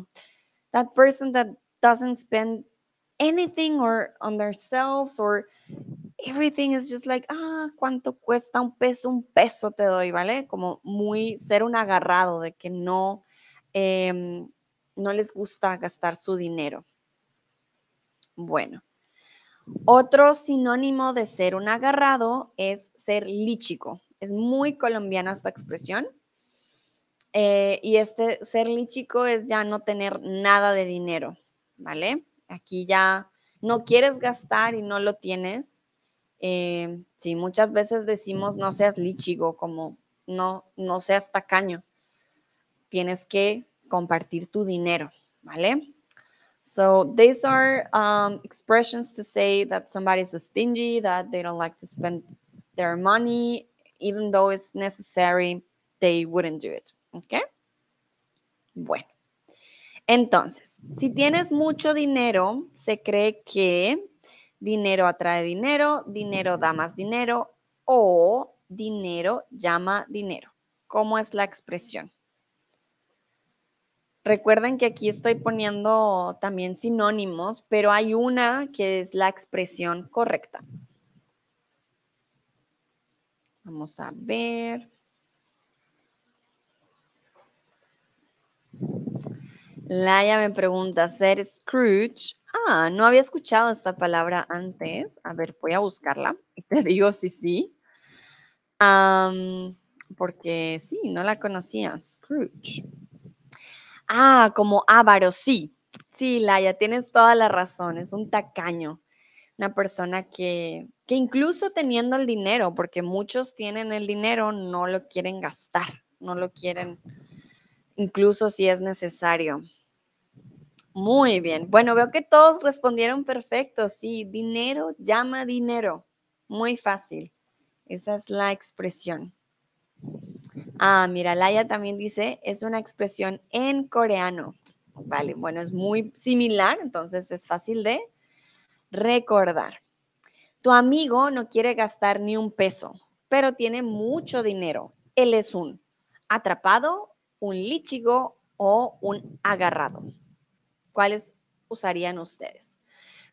that person that doesn't spend anything or on themselves or everything is just like, ah, ¿cuánto cuesta un peso? Un peso te doy, ¿vale? Como muy ser un agarrado de que no, em, no les gusta gastar su dinero. Bueno, otro sinónimo de ser un agarrado es ser líchico. Es muy colombiana esta expresión. Eh, y este ser líchico es ya no tener nada de dinero, ¿vale? Aquí ya no quieres gastar y no lo tienes. Eh, sí, muchas veces decimos no seas líchigo, como no, no seas tacaño. Tienes que compartir tu dinero, ¿vale? So these are um, expressions to say that somebody's stingy, that they don't like to spend their money, even though it's necessary, they wouldn't do it. ¿Ok? Bueno. Entonces, si tienes mucho dinero, se cree que dinero atrae dinero, dinero da más dinero o dinero llama dinero. ¿Cómo es la expresión? Recuerden que aquí estoy poniendo también sinónimos, pero hay una que es la expresión correcta. Vamos a ver. Laia me pregunta, ¿ser Scrooge? Ah, no había escuchado esta palabra antes. A ver, voy a buscarla te digo si sí. porque sí, no la conocía. Scrooge. Ah, como avaro, sí. Sí, Laia, tienes toda la razón. Es un tacaño. Una persona que, que incluso teniendo el dinero, porque muchos tienen el dinero, no lo quieren gastar, no lo quieren, incluso si es necesario. Muy bien. Bueno, veo que todos respondieron perfecto. Sí, dinero llama dinero. Muy fácil. Esa es la expresión. Ah, mira, Laia también dice, es una expresión en coreano. Vale, bueno, es muy similar, entonces es fácil de recordar. Tu amigo no quiere gastar ni un peso, pero tiene mucho dinero. Él es un atrapado, un lichigo o un agarrado. ¿Cuáles usarían ustedes?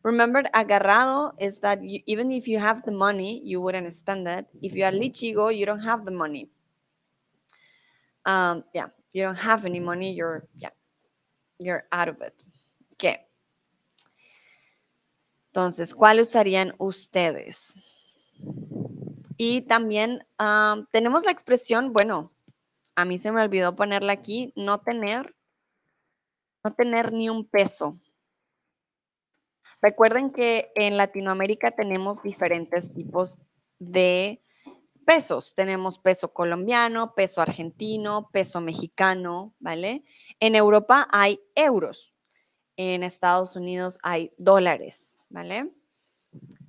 Remember, agarrado is that even if you have the money, you wouldn't spend it. If you are lichigo, you don't have the money. Um, yeah, you don't have any money, you're, yeah, you're out of it. ¿Qué? Entonces, ¿cuál usarían ustedes? Y también um, tenemos la expresión, bueno, a mí se me olvidó ponerla aquí, no tener no tener ni un peso. Recuerden que en Latinoamérica tenemos diferentes tipos de pesos. Tenemos peso colombiano, peso argentino, peso mexicano, ¿vale? En Europa hay euros. En Estados Unidos hay dólares, ¿vale?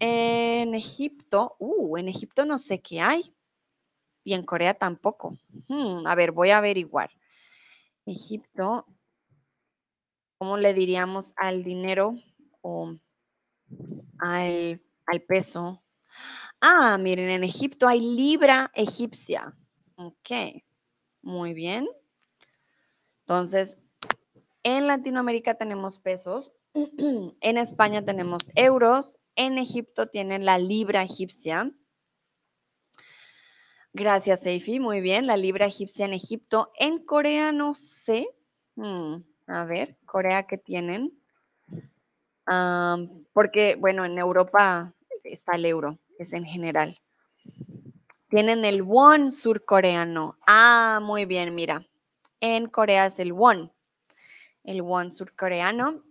En Egipto, uh, en Egipto no sé qué hay. Y en Corea tampoco. Hmm, a ver, voy a averiguar. Egipto, ¿cómo le diríamos al dinero o al, peso? Ah, miren, en Egipto hay libra egipcia. Ok, muy bien. Entonces, En Latinoamérica tenemos pesos, en España tenemos euros, en Egipto tienen la libra egipcia. Gracias, Seifi. Muy bien, la libra egipcia en Egipto. En Corea no sé. Hmm, a ver, Corea que tienen. porque, bueno, en Europa está el euro, es en general. Tienen el won surcoreano. Ah, muy bien, mira. En Corea es el won. El won surcoreano.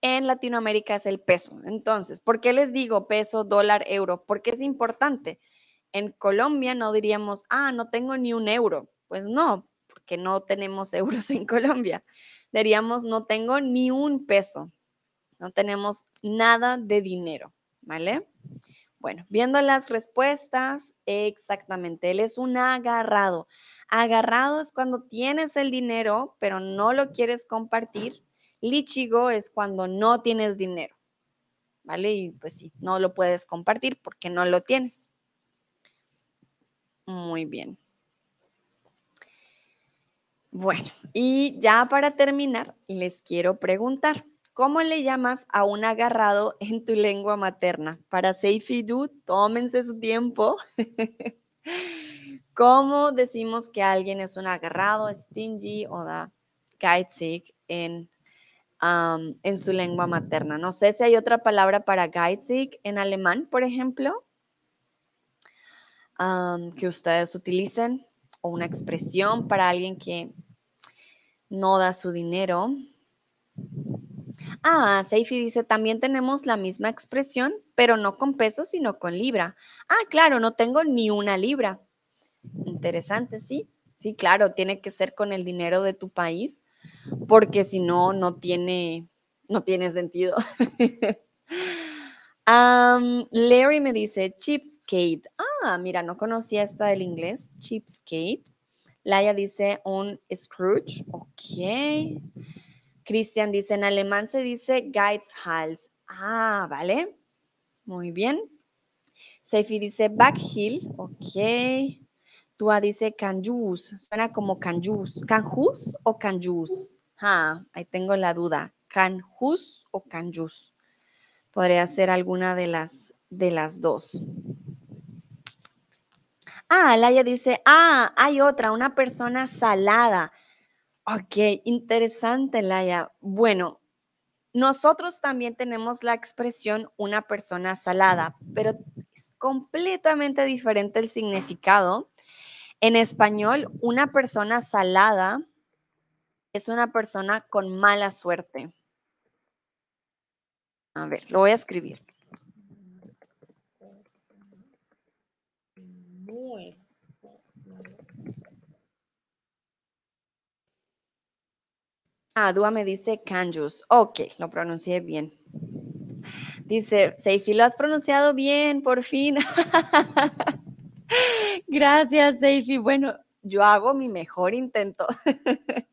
En Latinoamérica es el peso. Entonces, ¿por qué les digo peso, dólar, euro? Porque es importante. En Colombia no diríamos, ah, no tengo ni un euro. Pues no, porque no tenemos euros en Colombia. Diríamos, no tengo ni un peso. No tenemos nada de dinero, ¿vale? Bueno, viendo las respuestas, exactamente, él es un agarrado. Agarrado es cuando tienes el dinero, pero no lo quieres compartir. Lichigo es cuando no tienes dinero, ¿vale? Y pues sí, no lo puedes compartir porque no lo tienes. Muy bien. Bueno, y ya para terminar, les quiero preguntar. ¿Cómo le llamas a un agarrado en tu lengua materna? Para Seifi Du, tómense su tiempo. ¿Cómo decimos que alguien es un agarrado, stingy o da geizig en, en su lengua materna? No sé si hay otra palabra para geizig en alemán, por ejemplo, que ustedes utilicen o una expresión para alguien que no da su dinero. Ah, Seifi dice, también tenemos la misma expresión, pero no con peso, sino con libra. Ah, claro, no tengo ni una libra. Interesante, sí. Sí, claro, tiene que ser con el dinero de tu país, porque si no, no tiene, no tiene sentido. Larry me dice, Chipskate. Ah, mira, no conocía esta del inglés, Chipskate. Laia dice un Scrooge. Ok. Cristian dice, en alemán se dice Geizhals. Ah, vale. Muy bien. Seifi dice Backhill. Ok. Tua dice Canjus. Suena como Canjus. ¿Canjus o Canjus? Ah, ahí tengo la duda. ¿Canjus o Canjus? Podría ser alguna de las, de las dos. Ah, Laia dice, ah, hay otra, una persona salada. Ok, interesante, Laia. Bueno, nosotros también tenemos la expresión una persona salada, pero es completamente diferente el significado. En español, una persona salada es una persona con mala suerte. A ver, lo voy a escribir. Muy Ah, me dice Canjus. Ok, lo pronuncié bien. Dice, Seifi, lo has pronunciado bien, por fin. Gracias, Seifi. Bueno, yo hago mi mejor intento.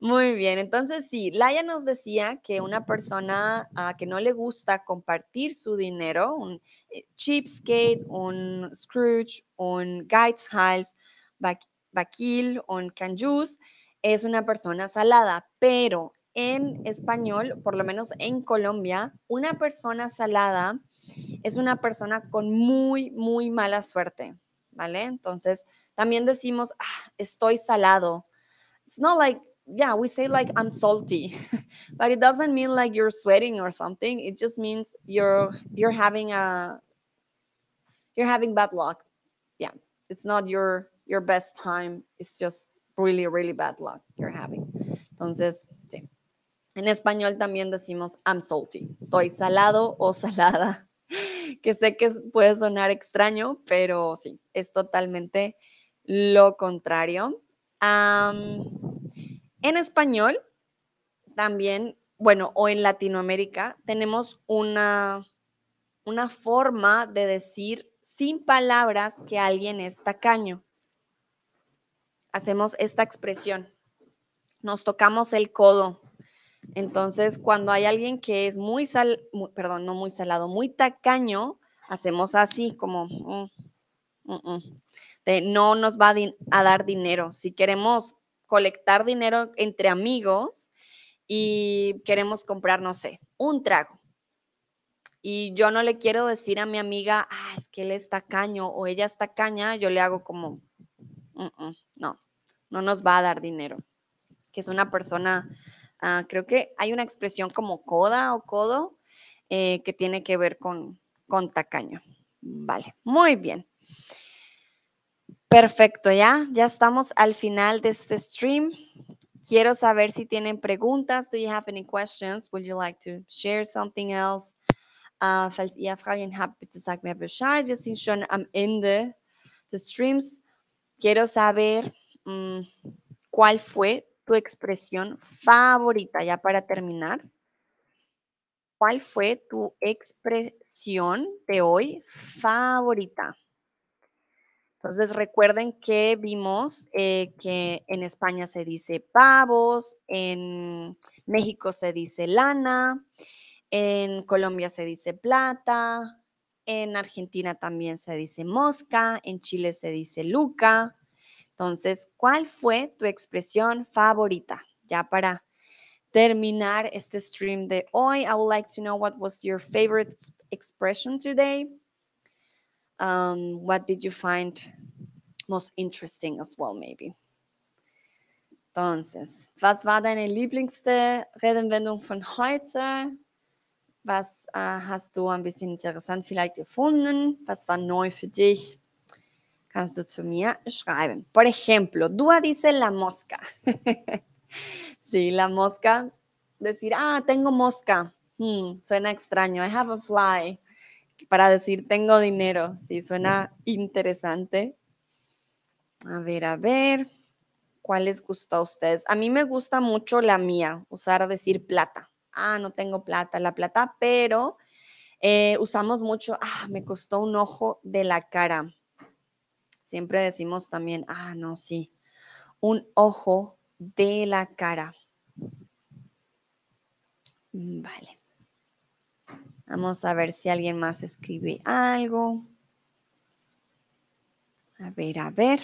Muy bien, entonces sí, Laia nos decía que una persona que no le gusta compartir su dinero, un eh, cheapskate, un Scrooge, un Geizhals, Bakil, un Canjus, es una persona salada, pero en español, por lo menos en Colombia, una persona salada es una persona con muy, muy mala suerte, ¿vale? Entonces, también decimos, ah, estoy salado. It's not like, yeah, we say like I'm salty, but it doesn't mean like you're sweating or something. It just means you're you're having a you're having bad luck. Yeah, it's not your your best time. It's just really, really bad luck you're having. Entonces, sí. En español también decimos I'm salty. Estoy salado o salada. Que sé que puede sonar extraño, pero sí, es totalmente lo contrario. En español, también, bueno, o en Latinoamérica, tenemos una, una forma de decir sin palabras que alguien es tacaño hacemos esta expresión. Nos tocamos el codo. Entonces, cuando hay alguien que es muy sal, perdón, no muy salado, muy tacaño, hacemos así como mm, mm, mm, no nos va a dar dinero. Si queremos colectar dinero entre amigos y queremos comprar, no sé, un trago. Y yo no le quiero decir a mi amiga, ah, es que él está caño o ella está caña, yo le hago como, no, no nos va a dar dinero. Que es una persona, ah, creo que hay una expresión como coda o codo eh, que tiene que ver con, con tacaño. Vale, muy bien. Perfecto, ya, ya estamos al final de este stream. Quiero saber si tienen preguntas. Do you have any questions? Would you like to share something else? Uh, falls ihr Fragen habt, bitte sagt mir Bescheid. Wir sind schon am Ende des Streams. Quiero saber um, cuál fue tu expresión favorita, ya para terminar. ¿Cuál fue tu expresión de hoy favorita? Entonces recuerden que vimos eh, que en España se dice pavos, en México se dice lana, en Colombia se dice plata, en Argentina también se dice mosca, en Chile se dice luca. Entonces, ¿cuál fue tu expresión favorita? Ya para terminar este stream de hoy, I would like to know what was your favorite expression today. Um, what did you find most interesting as well, maybe? Entonces, was war deine lieblingste Redewendung von heute? Was äh, hast du ein bisschen interessant vielleicht gefunden? Was war neu für dich? Kannst du zu mir schreiben. Por ejemplo, Dua dice la mosca. sí, la mosca. Decir, ah, tengo mosca. Hmm, suena extraño. I have a fly para decir tengo dinero. Sí, suena interesante. A ver, a ver. ¿Cuál les gusta a ustedes? A mí me gusta mucho la mía, usar decir plata. Ah, no tengo plata, la plata, pero eh, usamos mucho, ah, me costó un ojo de la cara. Siempre decimos también, ah, no, sí, un ojo de la cara. Mm, vale. Vamos a ver si alguien más escribe algo. A ver, a ver.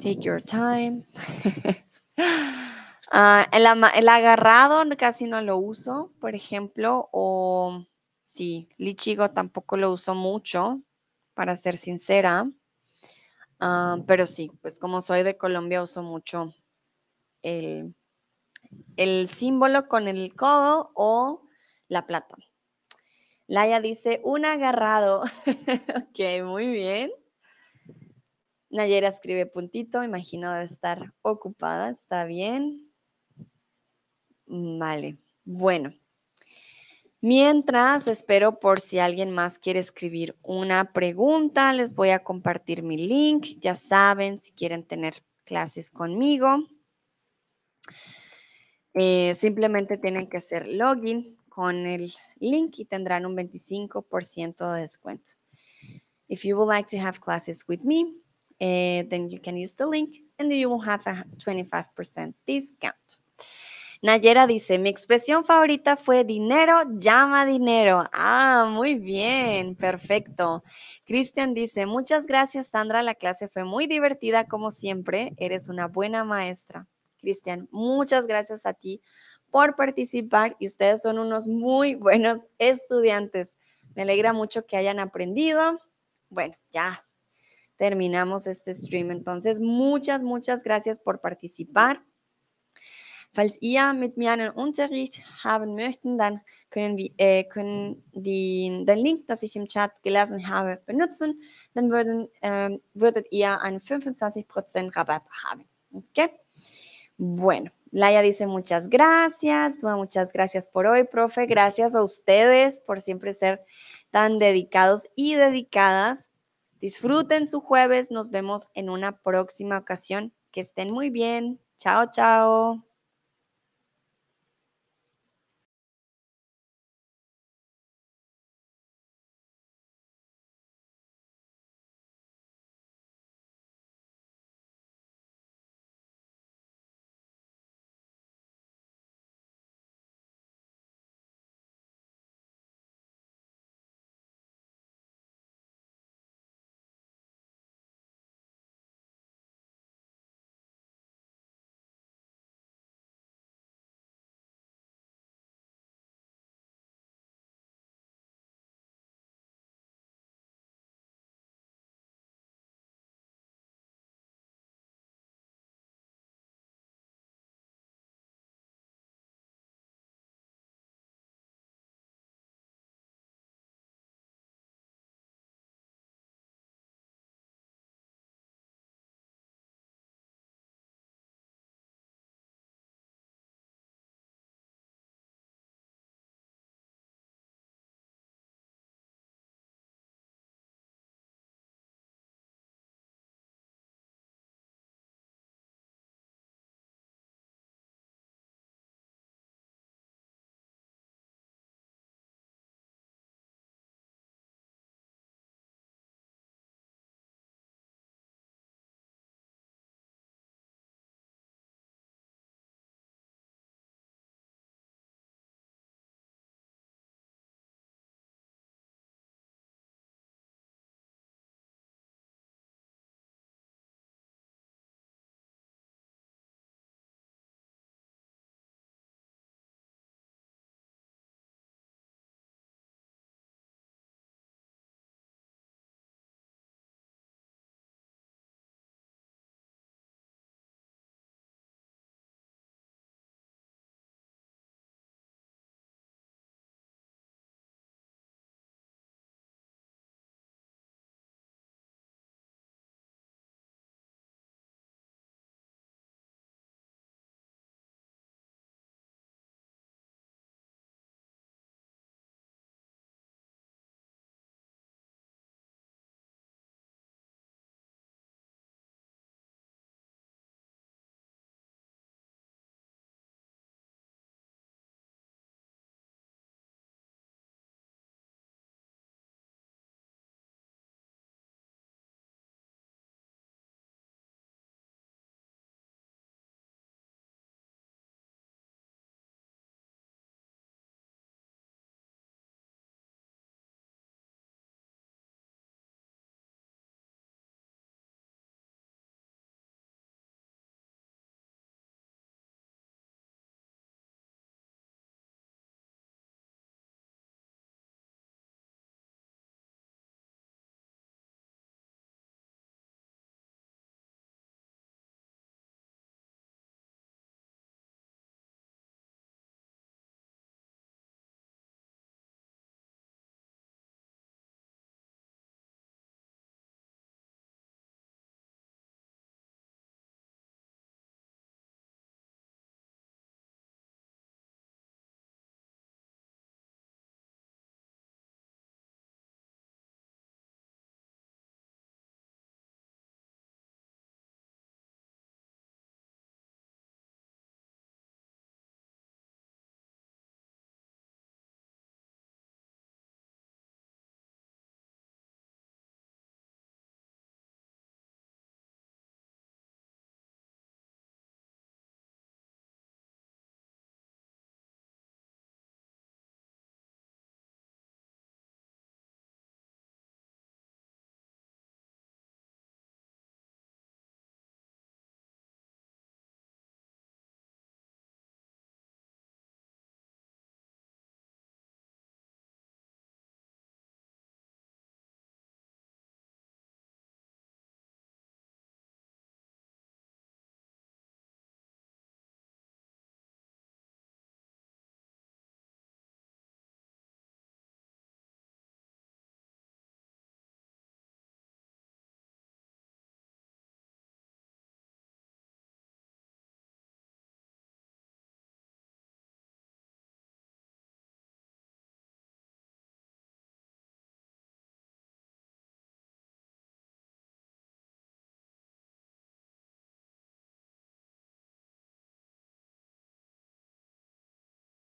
Take your time. Ah, el, agarrado casi no lo uso, por ejemplo, o sí, lichigo tampoco lo uso mucho, para ser sincera. Ah, pero sí, pues como soy de Colombia uso mucho el, el símbolo con el codo o la plata. Laia dice, un agarrado. ok, muy bien. Nayera escribe puntito, imagino debe estar ocupada, está bien. Vale, bueno. Mientras espero por si alguien más quiere escribir una pregunta, les voy a compartir mi link. Ya saben, si quieren tener clases conmigo, eh, simplemente tienen que hacer login con el link y tendrán un 25% de descuento. If you would like to have classes with me, uh, then you can use the link and you will have a 25% discount. Nayera dice, mi expresión favorita fue dinero, llama dinero. Ah, muy bien, perfecto. Cristian dice, muchas gracias Sandra, la clase fue muy divertida como siempre, eres una buena maestra. Cristian, muchas gracias a ti por participar y ustedes son unos muy buenos estudiantes. Me alegra mucho que hayan aprendido. Bueno, ya terminamos este stream. Entonces, muchas, muchas gracias por participar. Falls ihr mit mir einen Unterricht haben möchten, dann können, wir, äh, können die, den Link, das ich im Chat gelassen habe, benutzen. Dann würden, äh, würdet ihr einen 25% Rabatt haben. Okay? Bueno, Laia dice muchas gracias, muchas gracias por hoy, profe. Gracias a ustedes por siempre ser tan dedicados y dedicadas. Disfruten su jueves, nos vemos en una próxima ocasión. Que estén muy bien. Chao, chao.